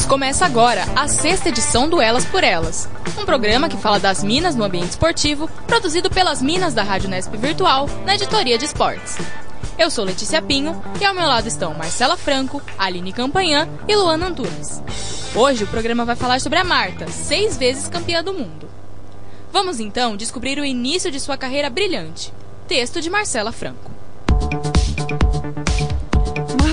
começa agora a sexta edição do Elas por Elas, um programa que fala das minas no ambiente esportivo, produzido pelas minas da Rádio Nesp Virtual, na editoria de esportes. Eu sou Letícia Pinho e ao meu lado estão Marcela Franco, Aline Campanhã e Luana Antunes. Hoje o programa vai falar sobre a Marta, seis vezes campeã do mundo. Vamos então descobrir o início de sua carreira brilhante. Texto de Marcela Franco.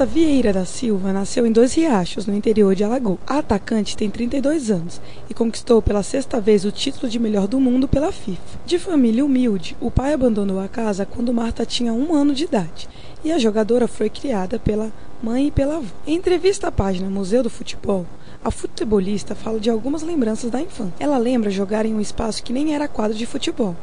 Marta Vieira da Silva nasceu em Dois Riachos, no interior de Alagoas. A atacante tem 32 anos e conquistou pela sexta vez o título de melhor do mundo pela FIFA. De família humilde, o pai abandonou a casa quando Marta tinha um ano de idade e a jogadora foi criada pela mãe e pela avó. Em entrevista à página Museu do Futebol, a futebolista fala de algumas lembranças da infância. Ela lembra jogar em um espaço que nem era quadro de futebol,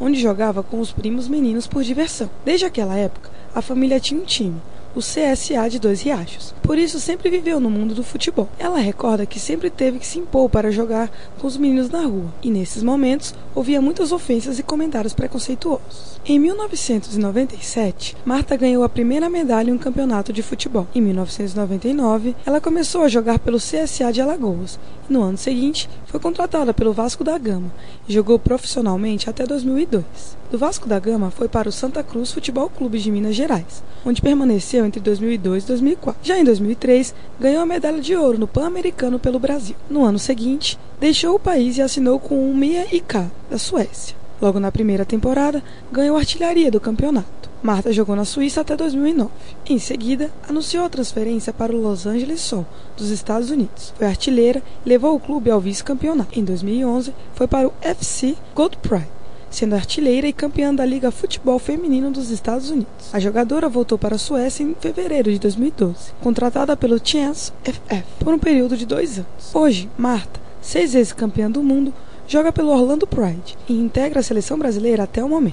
onde jogava com os primos meninos por diversão. Desde aquela época, a família tinha um time, o CSA de Dois Riachos. Por isso sempre viveu no mundo do futebol. Ela recorda que sempre teve que se impor para jogar com os meninos na rua, e nesses momentos ouvia muitas ofensas e comentários preconceituosos. Em 1997, Marta ganhou a primeira medalha em um campeonato de futebol. Em 1999, ela começou a jogar pelo CSA de Alagoas e no ano seguinte foi contratada pelo Vasco da Gama e jogou profissionalmente até 2002. Do Vasco da Gama foi para o Santa Cruz Futebol Clube de Minas Gerais, onde permaneceu entre 2002 e 2004. Já em 2003, ganhou a medalha de ouro no Pan-Americano pelo Brasil. No ano seguinte, deixou o país e assinou com o Mia IK, da Suécia. Logo na primeira temporada, ganhou artilharia do campeonato. Marta jogou na Suíça até 2009. Em seguida, anunciou a transferência para o Los Angeles Sol, dos Estados Unidos. Foi artilheira e levou o clube ao vice-campeonato. Em 2011, foi para o FC Gold Pride, sendo artilheira e campeã da Liga Futebol Feminino dos Estados Unidos. A jogadora voltou para a Suécia em fevereiro de 2012, contratada pelo Chance FF por um período de dois anos. Hoje, Marta, seis vezes campeã do mundo, joga pelo Orlando Pride e integra a seleção brasileira até o momento.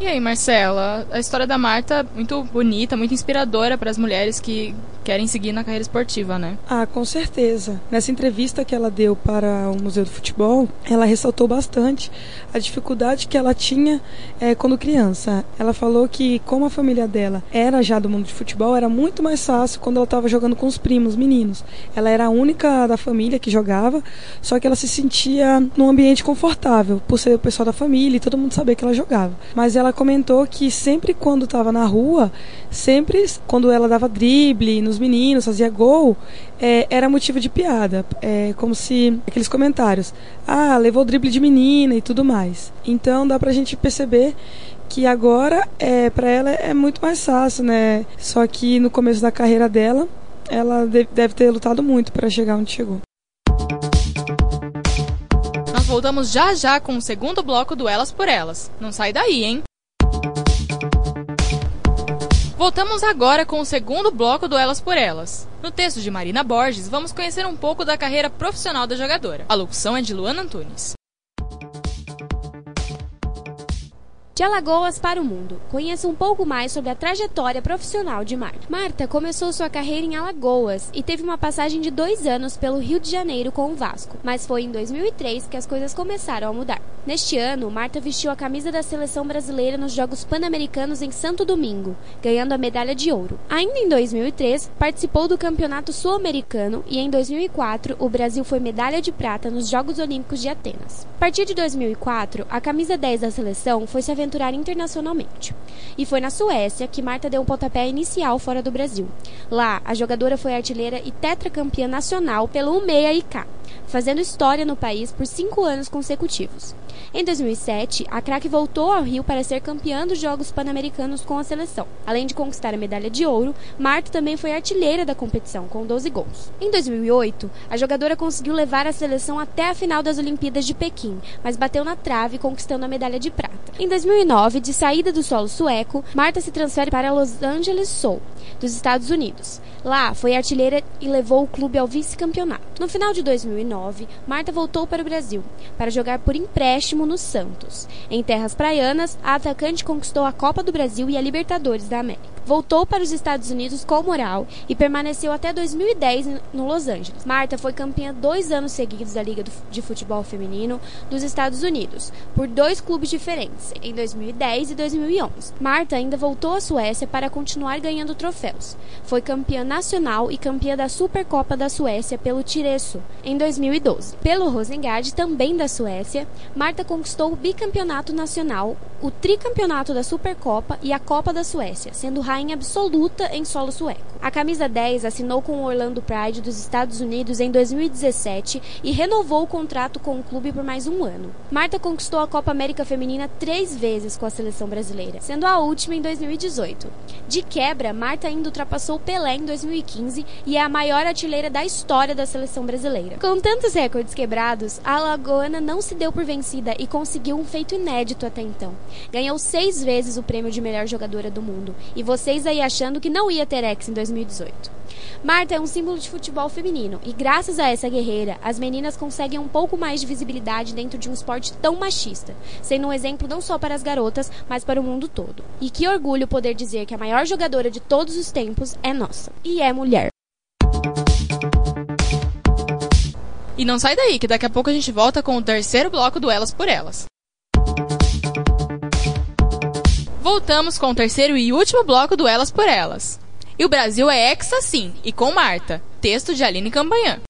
E aí, Marcela, a história da Marta muito bonita, muito inspiradora para as mulheres que querem seguir na carreira esportiva, né? Ah, com certeza. Nessa entrevista que ela deu para o Museu do Futebol, ela ressaltou bastante a dificuldade que ela tinha é, quando criança. Ela falou que, como a família dela era já do mundo de futebol, era muito mais fácil quando ela estava jogando com os primos, meninos. Ela era a única da família que jogava, só que ela se sentia num ambiente confortável, por ser o pessoal da família e todo mundo saber que ela jogava. Mas ela comentou que sempre quando estava na rua, sempre quando ela dava drible nos meninos, fazia gol, é, era motivo de piada. É, como se aqueles comentários, ah, levou drible de menina e tudo mais. Então dá pra gente perceber que agora é para ela é muito mais fácil, né? Só que no começo da carreira dela, ela deve ter lutado muito para chegar onde chegou. Nós voltamos já já com o segundo bloco do Elas por Elas. Não sai daí, hein? Voltamos agora com o segundo bloco do Elas por Elas. No texto de Marina Borges, vamos conhecer um pouco da carreira profissional da jogadora. A locução é de Luana Antunes. De Alagoas para o mundo. Conheça um pouco mais sobre a trajetória profissional de Marta. Marta começou sua carreira em Alagoas e teve uma passagem de dois anos pelo Rio de Janeiro com o Vasco, mas foi em 2003 que as coisas começaram a mudar. Neste ano, Marta vestiu a camisa da seleção brasileira nos Jogos Pan-Americanos em Santo Domingo, ganhando a medalha de ouro. Ainda em 2003, participou do Campeonato Sul-Americano e em 2004 o Brasil foi medalha de prata nos Jogos Olímpicos de Atenas. A partir de 2004, a camisa 10 da seleção foi se aventurar internacionalmente. E foi na Suécia que Marta deu um pontapé inicial fora do Brasil. Lá, a jogadora foi artilheira e tetracampeã nacional pelo UMEA IK, fazendo história no país por cinco anos consecutivos. Em 2007, a craque voltou ao Rio para ser campeã dos Jogos Pan-Americanos com a seleção. Além de conquistar a medalha de ouro, Marta também foi artilheira da competição, com 12 gols. Em 2008, a jogadora conseguiu levar a seleção até a final das Olimpíadas de Pequim, mas bateu na trave, conquistando a medalha de prata. Em 2009, de saída do solo sueco, Marta se transfere para Los Angeles Soul, dos Estados Unidos. Lá, foi artilheira e levou o clube ao vice-campeonato. No final de 2009, Marta voltou para o Brasil, para jogar por empréstimo no Santos. Em terras praianas, a atacante conquistou a Copa do Brasil e a Libertadores da América voltou para os Estados Unidos com moral e permaneceu até 2010 no Los Angeles. Marta foi campeã dois anos seguidos da Liga de Futebol Feminino dos Estados Unidos, por dois clubes diferentes, em 2010 e 2011. Marta ainda voltou à Suécia para continuar ganhando troféus. Foi campeã nacional e campeã da Supercopa da Suécia pelo Tireso em 2012. Pelo Rosengard, também da Suécia, Marta conquistou o bicampeonato nacional, o tricampeonato da Supercopa e a Copa da Suécia, sendo rainha absoluta em solo sueco. A camisa 10 assinou com o Orlando Pride dos Estados Unidos em 2017 e renovou o contrato com o clube por mais um ano. Marta conquistou a Copa América Feminina três vezes com a seleção brasileira, sendo a última em 2018. De quebra, Marta ainda ultrapassou Pelé em 2015 e é a maior artilheira da história da seleção brasileira. Com tantos recordes quebrados, a alagoana não se deu por vencida e conseguiu um feito inédito até então. Ganhou seis vezes o prêmio de melhor jogadora do mundo. E vocês aí achando que não ia ter ex em 2018. Marta é um símbolo de futebol feminino e, graças a essa guerreira, as meninas conseguem um pouco mais de visibilidade dentro de um esporte tão machista, sendo um exemplo não só para as garotas, mas para o mundo todo. E que orgulho poder dizer que a maior jogadora de todos os tempos é nossa e é mulher. E não sai daí, que daqui a pouco a gente volta com o terceiro bloco do Elas por Elas. Voltamos com o terceiro e último bloco do Elas por Elas. E o Brasil é exa sim, e com Marta. Texto de Aline Campanhã.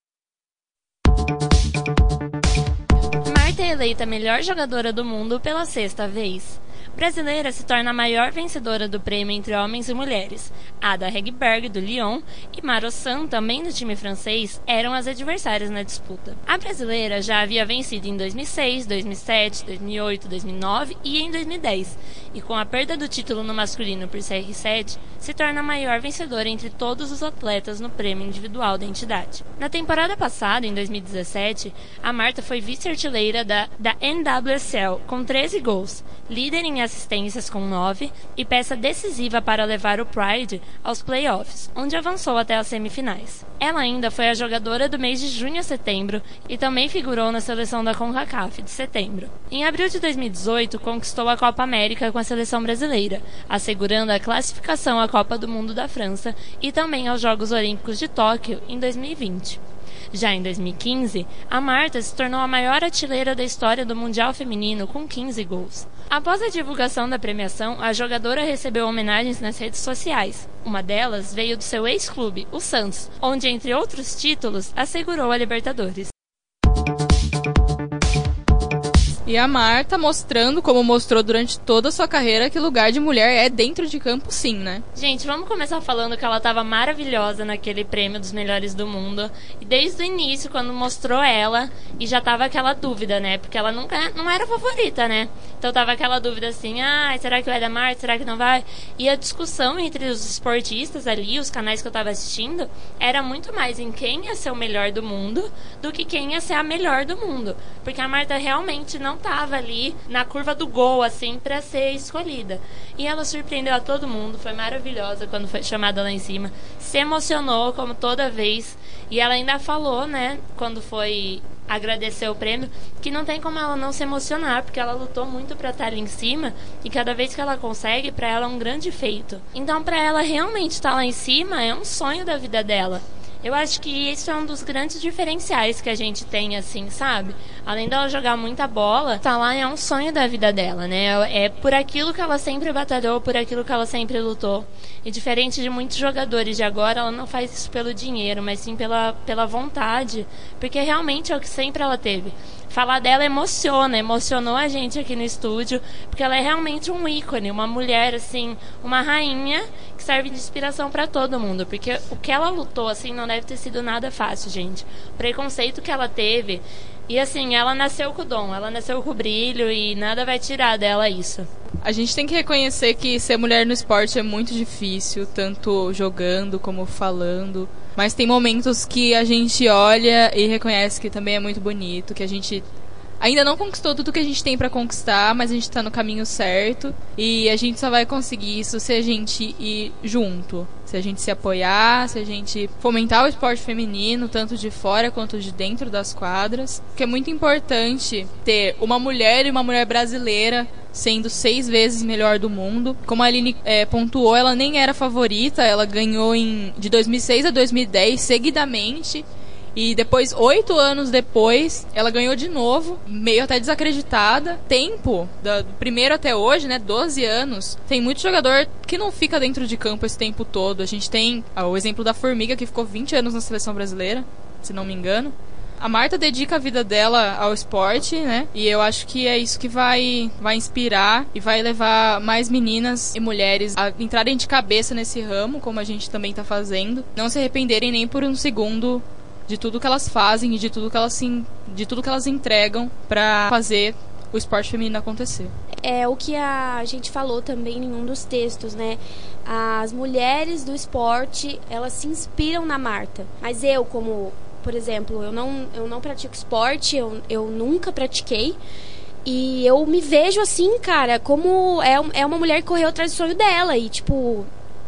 Marta é eleita melhor jogadora do mundo pela sexta vez brasileira se torna a maior vencedora do prêmio entre homens e mulheres. Ada Hegberg, do Lyon, e Marossan, também do time francês, eram as adversárias na disputa. A brasileira já havia vencido em 2006, 2007, 2008, 2009 e em 2010, e com a perda do título no masculino por CR7, se torna a maior vencedora entre todos os atletas no prêmio individual da entidade. Na temporada passada, em 2017, a Marta foi vice-artilheira da, da NWSL com 13 gols, líder em assistências com 9 e peça decisiva para levar o Pride aos playoffs, onde avançou até as semifinais. Ela ainda foi a jogadora do mês de junho a setembro e também figurou na seleção da CONCACAF de setembro. Em abril de 2018, conquistou a Copa América com a seleção brasileira, assegurando a classificação à Copa do Mundo da França e também aos Jogos Olímpicos de Tóquio em 2020. Já em 2015, a Marta se tornou a maior artilheira da história do Mundial Feminino com 15 gols. Após a divulgação da premiação, a jogadora recebeu homenagens nas redes sociais. Uma delas veio do seu ex-clube, o Santos, onde, entre outros títulos, assegurou a Libertadores. E a Marta mostrando, como mostrou durante toda a sua carreira, que lugar de mulher é dentro de campo, sim, né? Gente, vamos começar falando que ela estava maravilhosa naquele prêmio dos melhores do mundo. E desde o início, quando mostrou ela, e já tava aquela dúvida, né? Porque ela nunca não era favorita, né? Então tava aquela dúvida assim: ah, será que vai dar Marta? Será que não vai? E a discussão entre os esportistas ali, os canais que eu tava assistindo, era muito mais em quem ia ser o melhor do mundo do que quem ia ser a melhor do mundo. Porque a Marta realmente não tava ali na curva do gol, assim, para ser escolhida. E ela surpreendeu a todo mundo, foi maravilhosa quando foi chamada lá em cima. Se emocionou, como toda vez. E ela ainda falou, né, quando foi agradecer o prêmio, que não tem como ela não se emocionar, porque ela lutou muito para estar ali em cima e cada vez que ela consegue, para ela é um grande feito. Então, para ela realmente estar lá em cima é um sonho da vida dela. Eu acho que isso é um dos grandes diferenciais que a gente tem, assim, sabe? Além dela jogar muita bola, tá lá é um sonho da vida dela, né? É por aquilo que ela sempre batalhou, por aquilo que ela sempre lutou. E diferente de muitos jogadores de agora, ela não faz isso pelo dinheiro, mas sim pela, pela vontade, porque realmente é o que sempre ela teve falar dela emociona, emocionou a gente aqui no estúdio, porque ela é realmente um ícone, uma mulher assim, uma rainha que serve de inspiração para todo mundo, porque o que ela lutou assim não deve ter sido nada fácil, gente. O preconceito que ela teve e assim, ela nasceu com o dom, ela nasceu com o brilho e nada vai tirar dela isso. A gente tem que reconhecer que ser mulher no esporte é muito difícil, tanto jogando como falando. Mas tem momentos que a gente olha e reconhece que também é muito bonito, que a gente ainda não conquistou tudo que a gente tem para conquistar, mas a gente tá no caminho certo e a gente só vai conseguir isso se a gente ir junto, se a gente se apoiar, se a gente fomentar o esporte feminino, tanto de fora quanto de dentro das quadras, que é muito importante ter uma mulher e uma mulher brasileira sendo seis vezes melhor do mundo. Como a Aline é, pontuou, ela nem era favorita, ela ganhou em, de 2006 a 2010 seguidamente. E depois, oito anos depois, ela ganhou de novo, meio até desacreditada. Tempo, do primeiro até hoje, né? 12 anos. Tem muito jogador que não fica dentro de campo esse tempo todo. A gente tem ah, o exemplo da Formiga, que ficou 20 anos na seleção brasileira, se não me engano. A Marta dedica a vida dela ao esporte, né? E eu acho que é isso que vai, vai inspirar e vai levar mais meninas e mulheres a entrarem de cabeça nesse ramo, como a gente também está fazendo. Não se arrependerem nem por um segundo de tudo que elas fazem e de tudo que elas, sim, de tudo que elas entregam para fazer o esporte feminino acontecer. É o que a gente falou também em um dos textos, né? As mulheres do esporte, elas se inspiram na Marta. Mas eu, como por exemplo, eu não, eu não pratico esporte, eu, eu nunca pratiquei. E eu me vejo assim, cara, como é, é uma mulher que correu atrás do sonho dela. E, tipo,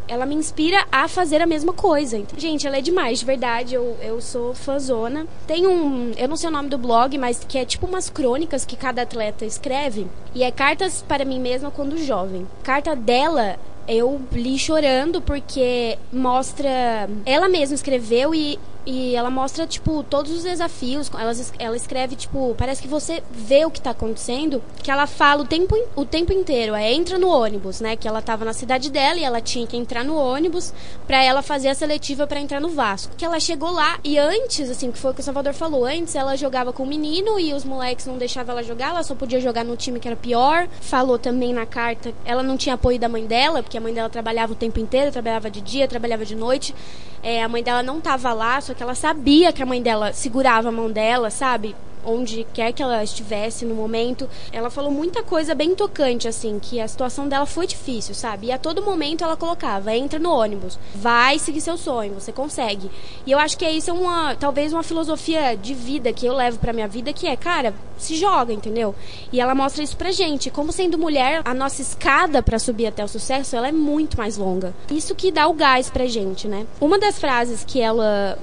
ela me inspira a fazer a mesma coisa. Gente, ela é demais, de verdade. Eu, eu sou fãzona. Tem um. Eu não sei o nome do blog, mas que é tipo umas crônicas que cada atleta escreve. E é cartas para mim mesma quando jovem. Carta dela eu li chorando porque mostra. Ela mesma escreveu e e ela mostra, tipo, todos os desafios. Ela, ela escreve, tipo, parece que você vê o que tá acontecendo. Que ela fala o tempo, o tempo inteiro. É entra no ônibus, né? Que ela tava na cidade dela e ela tinha que entrar no ônibus pra ela fazer a seletiva para entrar no Vasco. Que ela chegou lá e antes, assim, que foi o que o Salvador falou, antes ela jogava com o menino e os moleques não deixavam ela jogar, ela só podia jogar no time que era pior. Falou também na carta, ela não tinha apoio da mãe dela, porque a mãe dela trabalhava o tempo inteiro, trabalhava de dia, trabalhava de noite. É, a mãe dela não tava lá, só que ela sabia que a mãe dela segurava a mão dela, sabe? onde quer que ela estivesse no momento. Ela falou muita coisa bem tocante, assim, que a situação dela foi difícil, sabe? E a todo momento ela colocava: entra no ônibus, vai seguir seu sonho, você consegue. E eu acho que é isso é uma, talvez uma filosofia de vida que eu levo pra minha vida, que é, cara, se joga, entendeu? E ela mostra isso pra gente. Como sendo mulher, a nossa escada para subir até o sucesso, ela é muito mais longa. Isso que dá o gás pra gente, né? Uma das frases que ela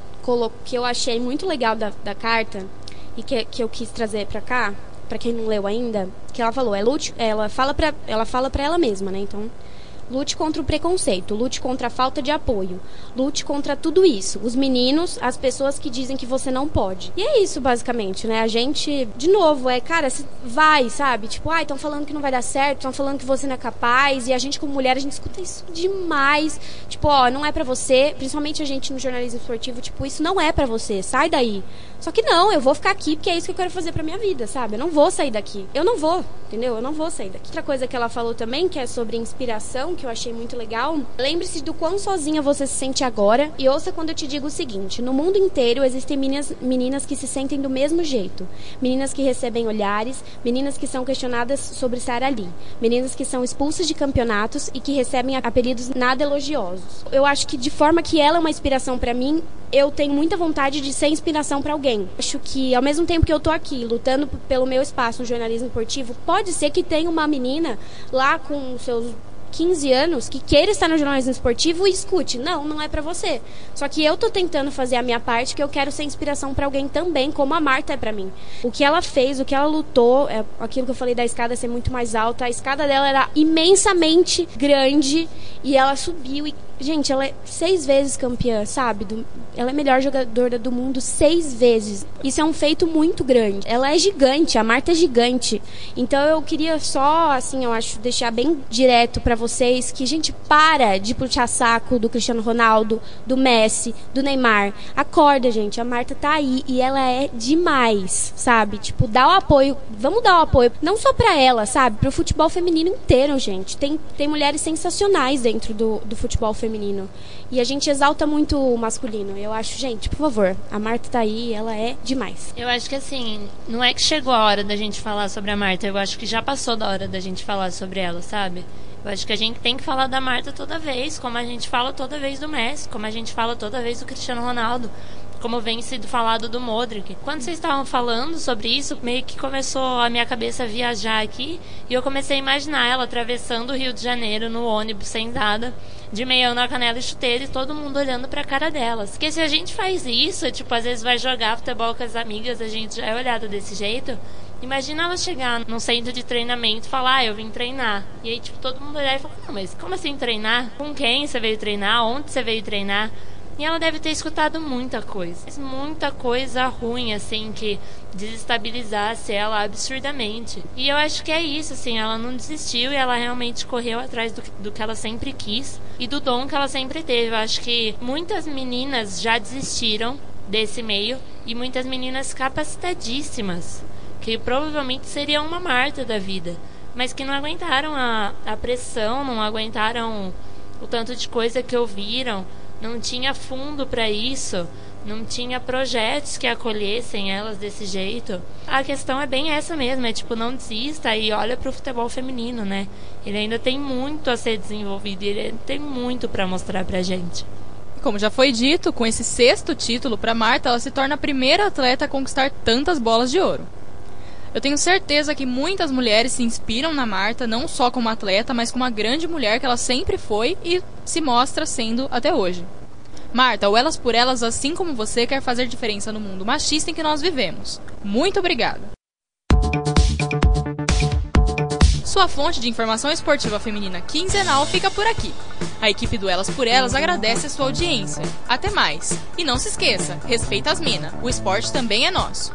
que eu achei muito legal da, da carta e que, que eu quis trazer para cá, para quem não leu ainda, que ela falou, é lute, ela fala para ela fala para ela mesma, né? Então, Lute contra o preconceito, lute contra a falta de apoio, lute contra tudo isso. Os meninos, as pessoas que dizem que você não pode. E é isso, basicamente, né? A gente, de novo, é, cara, vai, sabe? Tipo, ai, ah, estão falando que não vai dar certo, estão falando que você não é capaz. E a gente, como mulher, a gente escuta isso demais. Tipo, ó, não é para você, principalmente a gente no jornalismo esportivo, tipo, isso não é para você, sai daí. Só que não, eu vou ficar aqui porque é isso que eu quero fazer pra minha vida, sabe? Eu não vou sair daqui. Eu não vou, entendeu? Eu não vou sair daqui. Outra coisa que ela falou também, que é sobre inspiração, que eu achei muito legal. Lembre-se do quão sozinha você se sente agora e ouça quando eu te digo o seguinte: no mundo inteiro existem meninas, meninas que se sentem do mesmo jeito. Meninas que recebem olhares, meninas que são questionadas sobre estar ali, meninas que são expulsas de campeonatos e que recebem apelidos nada elogiosos. Eu acho que de forma que ela é uma inspiração para mim, eu tenho muita vontade de ser inspiração para alguém. Acho que ao mesmo tempo que eu tô aqui lutando pelo meu espaço no jornalismo esportivo, pode ser que tenha uma menina lá com seus 15 anos que queira estar no jornalismo esportivo e escute. Não, não é para você. Só que eu tô tentando fazer a minha parte, que eu quero ser inspiração para alguém também, como a Marta é para mim. O que ela fez, o que ela lutou, é aquilo que eu falei da escada ser muito mais alta, a escada dela era imensamente grande e ela subiu e Gente, ela é seis vezes campeã, sabe? Do, ela é melhor jogadora do mundo seis vezes. Isso é um feito muito grande. Ela é gigante, a Marta é gigante. Então eu queria só, assim, eu acho, deixar bem direto para vocês que, gente, para de puxar saco do Cristiano Ronaldo, do Messi, do Neymar. Acorda, gente. A Marta tá aí e ela é demais, sabe? Tipo, dá o apoio. Vamos dar o apoio, não só para ela, sabe? Pro futebol feminino inteiro, gente. Tem, tem mulheres sensacionais dentro do, do futebol feminino feminino. E a gente exalta muito o masculino. Eu acho, gente, por favor, a Marta tá aí, ela é demais. Eu acho que assim, não é que chegou a hora da gente falar sobre a Marta, eu acho que já passou da hora da gente falar sobre ela, sabe? Eu acho que a gente tem que falar da Marta toda vez, como a gente fala toda vez do Messi, como a gente fala toda vez do Cristiano Ronaldo como vem sido falado do Modric. Quando vocês estavam falando sobre isso, meio que começou a minha cabeça a viajar aqui e eu comecei a imaginar ela atravessando o Rio de Janeiro no ônibus sem nada, de meião na canela e chuteira e todo mundo olhando pra cara delas. Porque se a gente faz isso, tipo, às vezes vai jogar futebol com as amigas, a gente já é olhado desse jeito. Imagina ela chegar num centro de treinamento e falar, ah, eu vim treinar. E aí, tipo, todo mundo olhar e falar, não, mas como assim treinar? Com quem você veio treinar? Onde você veio treinar? E ela deve ter escutado muita coisa. Muita coisa ruim, assim, que desestabilizasse ela absurdamente. E eu acho que é isso, assim, ela não desistiu e ela realmente correu atrás do, do que ela sempre quis e do dom que ela sempre teve. Eu acho que muitas meninas já desistiram desse meio e muitas meninas capacitadíssimas, que provavelmente seriam uma Marta da vida, mas que não aguentaram a, a pressão, não aguentaram o tanto de coisa que ouviram não tinha fundo para isso, não tinha projetos que acolhessem elas desse jeito. A questão é bem essa mesmo, é tipo, não desista e olha para o futebol feminino, né? Ele ainda tem muito a ser desenvolvido ele tem muito para mostrar pra gente. Como já foi dito, com esse sexto título para Marta, ela se torna a primeira atleta a conquistar tantas bolas de ouro. Eu tenho certeza que muitas mulheres se inspiram na Marta, não só como atleta, mas como a grande mulher que ela sempre foi e se mostra sendo até hoje. Marta, o Elas por Elas, assim como você, quer fazer diferença no mundo machista em que nós vivemos. Muito obrigada! Sua fonte de informação esportiva feminina quinzenal fica por aqui. A equipe do Elas por Elas agradece a sua audiência. Até mais! E não se esqueça, respeita as minas, o esporte também é nosso.